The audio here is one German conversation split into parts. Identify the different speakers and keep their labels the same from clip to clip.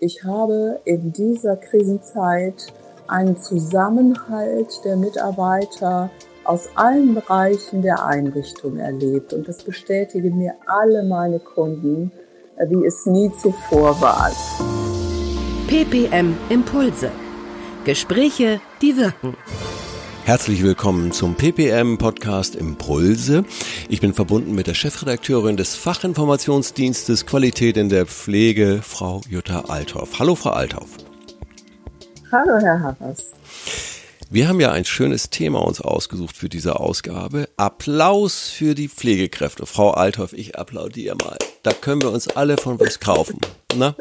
Speaker 1: Ich habe in dieser Krisenzeit einen Zusammenhalt der Mitarbeiter aus allen Bereichen der Einrichtung erlebt. Und das bestätigen mir alle meine Kunden, wie es nie zuvor war.
Speaker 2: PPM Impulse. Gespräche, die wirken.
Speaker 3: Herzlich willkommen zum PPM Podcast Impulse. Ich bin verbunden mit der Chefredakteurin des Fachinformationsdienstes Qualität in der Pflege, Frau Jutta Althoff. Hallo, Frau Althoff.
Speaker 1: Hallo, Herr Harras.
Speaker 3: Wir haben ja ein schönes Thema uns ausgesucht für diese Ausgabe. Applaus für die Pflegekräfte. Frau Althoff, ich applaudiere mal. Da können wir uns alle von was kaufen. Na?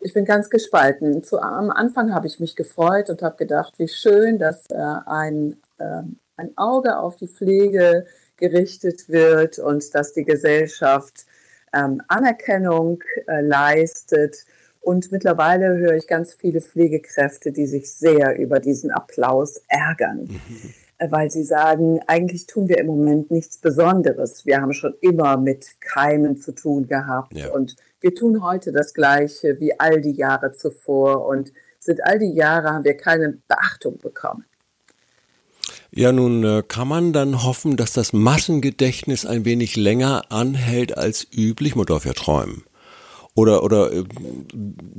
Speaker 1: Ich bin ganz gespalten. Zu, am Anfang habe ich mich gefreut und habe gedacht, wie schön, dass äh, ein, äh, ein Auge auf die Pflege gerichtet wird und dass die Gesellschaft ähm, Anerkennung äh, leistet. Und mittlerweile höre ich ganz viele Pflegekräfte, die sich sehr über diesen Applaus ärgern. Mhm weil sie sagen, eigentlich tun wir im Moment nichts Besonderes. Wir haben schon immer mit Keimen zu tun gehabt ja. und wir tun heute das Gleiche wie all die Jahre zuvor und sind all die Jahre haben wir keine Beachtung bekommen.
Speaker 3: Ja, nun äh, kann man dann hoffen, dass das Massengedächtnis ein wenig länger anhält als üblich. Man darf ja träumen. Oder, oder äh,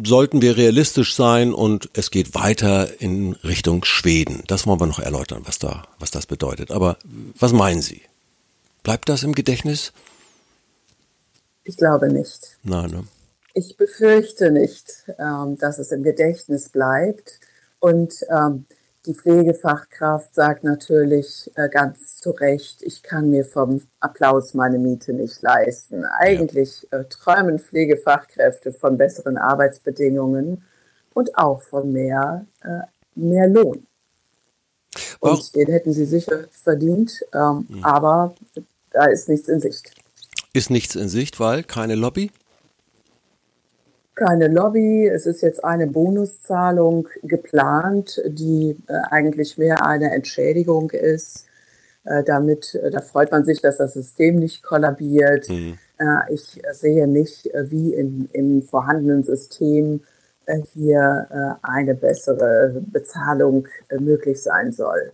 Speaker 3: sollten wir realistisch sein und es geht weiter in Richtung Schweden? Das wollen wir noch erläutern, was da, was das bedeutet. Aber was meinen Sie? Bleibt das im Gedächtnis?
Speaker 1: Ich glaube nicht.
Speaker 3: Nein, ne?
Speaker 1: Ich befürchte nicht, ähm, dass es im Gedächtnis bleibt. Und ähm, die Pflegefachkraft sagt natürlich äh, ganz zu Recht, ich kann mir vom Applaus meine Miete nicht leisten. Eigentlich äh, träumen Pflegefachkräfte von besseren Arbeitsbedingungen und auch von mehr, äh, mehr Lohn. Und oh. den hätten sie sicher verdient, ähm, mhm. aber da ist nichts in Sicht.
Speaker 3: Ist nichts in Sicht, weil keine Lobby?
Speaker 1: Keine Lobby. Es ist jetzt eine Bonuszahlung geplant, die äh, eigentlich mehr eine Entschädigung ist. Äh, damit, äh, da freut man sich, dass das System nicht kollabiert. Mhm. Ich sehe nicht, wie in, im vorhandenen System hier eine bessere Bezahlung möglich sein soll.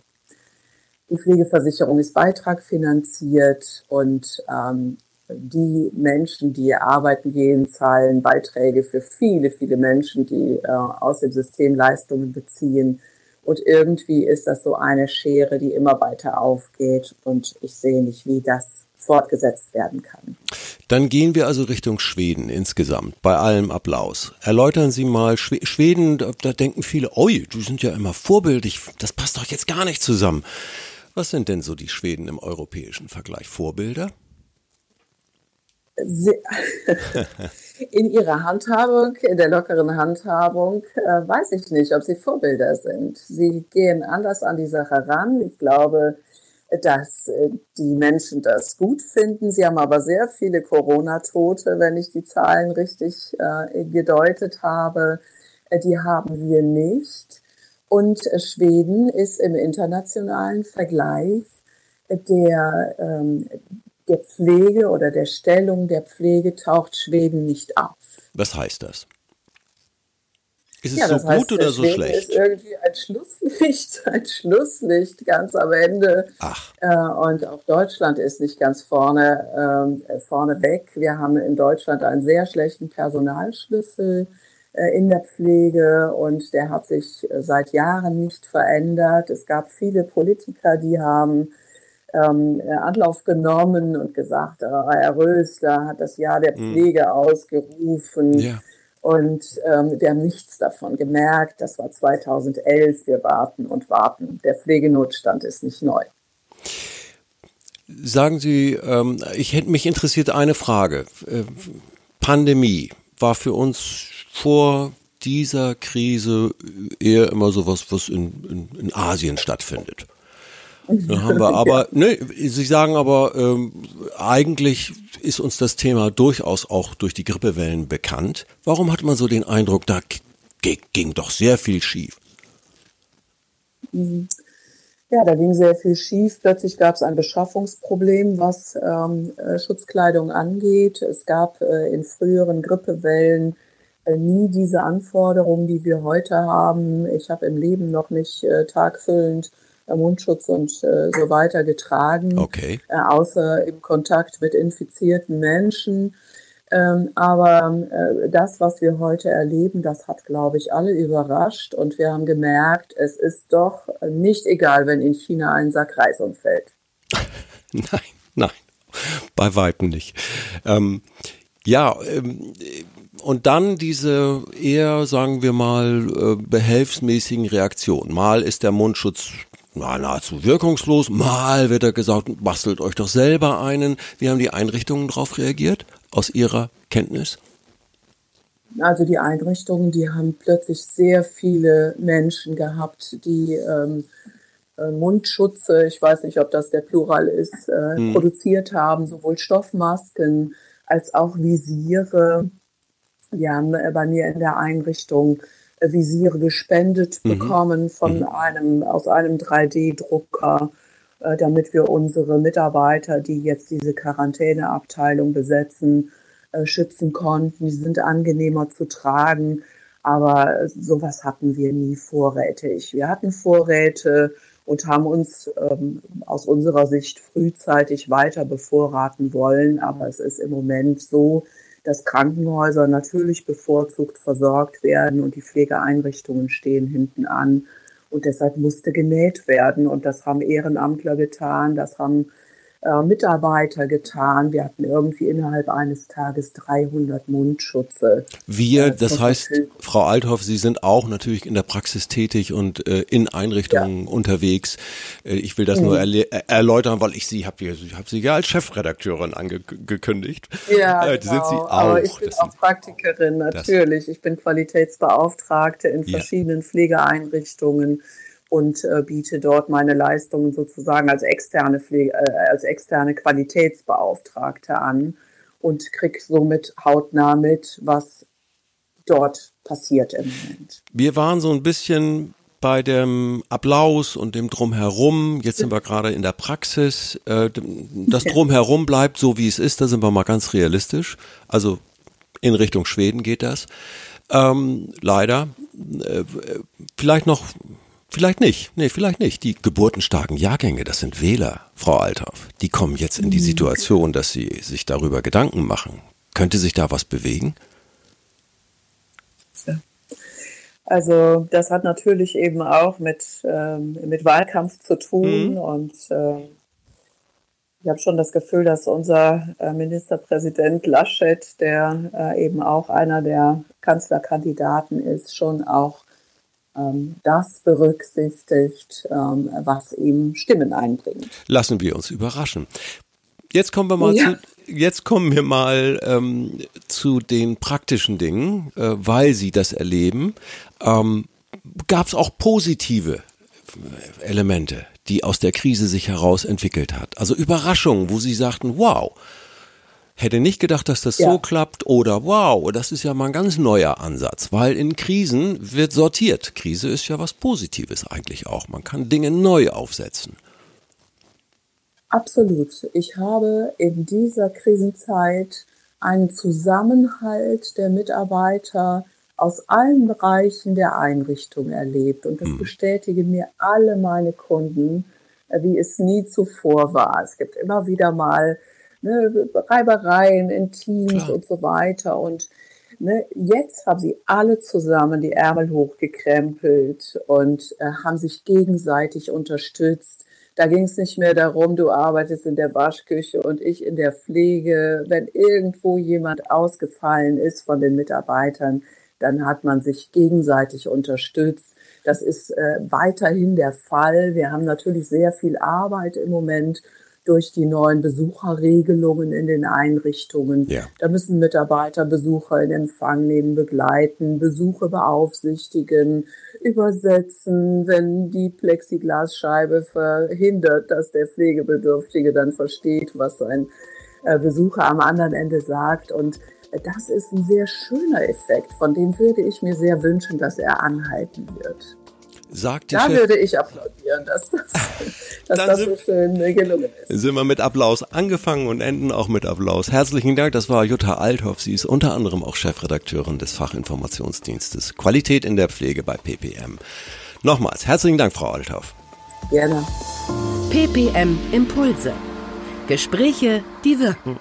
Speaker 1: Die Pflegeversicherung ist beitragfinanziert und ähm, die Menschen, die arbeiten gehen, zahlen Beiträge für viele, viele Menschen, die äh, aus dem System Leistungen beziehen. Und irgendwie ist das so eine Schere, die immer weiter aufgeht. Und ich sehe nicht, wie das fortgesetzt werden kann.
Speaker 3: Dann gehen wir also Richtung Schweden insgesamt, bei allem Applaus. Erläutern Sie mal, Schweden, da, denken viele, oi, die sind ja immer vorbildlich, das passt doch jetzt gar nicht zusammen. Was sind denn so die Schweden im europäischen Vergleich? Vorbilder?
Speaker 1: in ihrer Handhabung, in der lockeren Handhabung, äh, weiß ich nicht, ob sie Vorbilder sind. Sie gehen anders an die Sache ran. Ich glaube, dass äh, die Menschen das gut finden. Sie haben aber sehr viele Corona-Tote, wenn ich die Zahlen richtig äh, gedeutet habe. Äh, die haben wir nicht. Und äh, Schweden ist im internationalen Vergleich der, ähm, der Pflege oder der Stellung der Pflege taucht Schweden nicht auf.
Speaker 3: Was heißt das? Ist es ja, so gut heißt, oder so Schweden schlecht?
Speaker 1: ist irgendwie ein Schlusslicht, ein Schlusslicht ganz am Ende.
Speaker 3: Ach.
Speaker 1: Äh, und auch Deutschland ist nicht ganz vorne, äh, vorne weg. Wir haben in Deutschland einen sehr schlechten Personalschlüssel äh, in der Pflege und der hat sich äh, seit Jahren nicht verändert. Es gab viele Politiker, die haben ähm, äh, Anlauf genommen und gesagt, äh, Herr Rösler hat das Jahr der hm. Pflege mhm. ausgerufen. Ja. Und ähm, wir haben nichts davon gemerkt. Das war 2011. Wir warten und warten. Der Pflegenotstand ist nicht neu.
Speaker 3: Sagen Sie, ähm, ich hätte mich interessiert eine Frage. Äh, Pandemie war für uns vor dieser Krise eher immer sowas, was in, in, in Asien stattfindet. Da haben wir aber, ne, Sie sagen aber, ähm, eigentlich ist uns das Thema durchaus auch durch die Grippewellen bekannt. Warum hat man so den Eindruck, da ging doch sehr viel schief?
Speaker 1: Mhm. Ja, da ging sehr viel schief. Plötzlich gab es ein Beschaffungsproblem, was ähm, äh, Schutzkleidung angeht. Es gab äh, in früheren Grippewellen äh, nie diese Anforderungen, die wir heute haben. Ich habe im Leben noch nicht äh, tagfüllend Mundschutz und äh, so weiter getragen,
Speaker 3: okay.
Speaker 1: äh, außer im Kontakt mit infizierten Menschen. Ähm, aber äh, das, was wir heute erleben, das hat, glaube ich, alle überrascht. Und wir haben gemerkt, es ist doch nicht egal, wenn in China ein Sack Reis umfällt.
Speaker 3: nein, nein, bei Weitem nicht. Ähm, ja, ähm, und dann diese eher, sagen wir mal, äh, behelfsmäßigen Reaktionen. Mal ist der Mundschutz na, nahezu wirkungslos, mal wird er gesagt, bastelt euch doch selber einen. Wie haben die Einrichtungen darauf reagiert, aus ihrer Kenntnis?
Speaker 1: Also die Einrichtungen, die haben plötzlich sehr viele Menschen gehabt, die ähm, äh, Mundschutze, ich weiß nicht, ob das der Plural ist, äh, hm. produziert haben, sowohl Stoffmasken als auch Visiere. Wir haben äh, bei mir in der Einrichtung Visiere gespendet mhm. bekommen von mhm. einem, aus einem 3D-Drucker, äh, damit wir unsere Mitarbeiter, die jetzt diese Quarantäneabteilung besetzen, schützen konnten. Die sind angenehmer zu tragen, aber sowas hatten wir nie vorrätig. Wir hatten Vorräte und haben uns ähm, aus unserer Sicht frühzeitig weiter bevorraten wollen, aber es ist im Moment so, dass Krankenhäuser natürlich bevorzugt versorgt werden und die Pflegeeinrichtungen stehen hinten an. Und deshalb musste genäht werden. Und das haben Ehrenamtler getan, das haben äh, Mitarbeiter getan. Wir hatten irgendwie innerhalb eines Tages 300 Mundschutze.
Speaker 3: Wir, äh, das heißt, Frau Althoff, Sie sind auch natürlich in der Praxis tätig und äh, in Einrichtungen ja. unterwegs. Äh, ich will das mhm. nur erläutern, weil ich Sie habe ich hab Sie ja als Chefredakteurin angekündigt.
Speaker 1: Ja, äh, genau. sind Sie auch. Aber ich bin auch Praktikerin, natürlich. Ich bin Qualitätsbeauftragte in verschiedenen ja. Pflegeeinrichtungen und äh, biete dort meine Leistungen sozusagen als externe, Pflege, äh, als externe Qualitätsbeauftragte an und kriege somit hautnah mit, was dort passiert im Moment.
Speaker 3: Wir waren so ein bisschen bei dem Applaus und dem Drumherum. Jetzt sind wir gerade in der Praxis. Äh, das Drumherum bleibt so, wie es ist. Da sind wir mal ganz realistisch. Also in Richtung Schweden geht das. Ähm, leider. Äh, vielleicht noch Vielleicht nicht. Nee, vielleicht nicht. Die geburtenstarken Jahrgänge, das sind Wähler, Frau Althoff. Die kommen jetzt in die mhm. Situation, dass sie sich darüber Gedanken machen. Könnte sich da was bewegen?
Speaker 1: Also das hat natürlich eben auch mit, ähm, mit Wahlkampf zu tun. Mhm. Und äh, ich habe schon das Gefühl, dass unser äh, Ministerpräsident Laschet, der äh, eben auch einer der Kanzlerkandidaten ist, schon auch das berücksichtigt, ähm, was ihm Stimmen einbringt.
Speaker 3: Lassen wir uns überraschen. Jetzt kommen wir mal ja. zu, jetzt kommen wir mal ähm, zu den praktischen Dingen, äh, weil Sie das erleben. Ähm, Gab es auch positive Elemente, die aus der Krise sich heraus entwickelt hat? Also Überraschungen, wo Sie sagten, wow, hätte nicht gedacht, dass das ja. so klappt oder wow, das ist ja mal ein ganz neuer Ansatz, weil in Krisen wird sortiert. Krise ist ja was Positives eigentlich auch. Man kann Dinge neu aufsetzen.
Speaker 1: Absolut. Ich habe in dieser Krisenzeit einen Zusammenhalt der Mitarbeiter aus allen Bereichen der Einrichtung erlebt. Und das hm. bestätigen mir alle meine Kunden, wie es nie zuvor war. Es gibt immer wieder mal ne, Reibereien in Teams Klar. und so weiter. Und ne, jetzt haben sie alle zusammen die Ärmel hochgekrempelt und äh, haben sich gegenseitig unterstützt. Da ging es nicht mehr darum, du arbeitest in der Waschküche und ich in der Pflege. Wenn irgendwo jemand ausgefallen ist von den Mitarbeitern, dann hat man sich gegenseitig unterstützt. Das ist äh, weiterhin der Fall. Wir haben natürlich sehr viel Arbeit im Moment durch die neuen Besucherregelungen in den Einrichtungen. Ja. Da müssen Mitarbeiter Besucher in Empfang nehmen, begleiten, Besuche beaufsichtigen, übersetzen, wenn die Plexiglasscheibe verhindert, dass der Pflegebedürftige dann versteht, was ein äh, Besucher am anderen Ende sagt. Und das ist ein sehr schöner Effekt, von dem würde ich mir sehr wünschen, dass er anhalten wird.
Speaker 3: Sagt die
Speaker 1: da
Speaker 3: Chef
Speaker 1: würde ich applaudieren, dass das, dass das so schön gelungen ist.
Speaker 3: Sind wir mit Applaus angefangen und enden auch mit Applaus. Herzlichen Dank, das war Jutta Althoff. Sie ist unter anderem auch Chefredakteurin des Fachinformationsdienstes Qualität in der Pflege bei PPM. Nochmals, herzlichen Dank, Frau Althoff.
Speaker 1: Gerne.
Speaker 2: PPM Impulse. Gespräche, die wirken.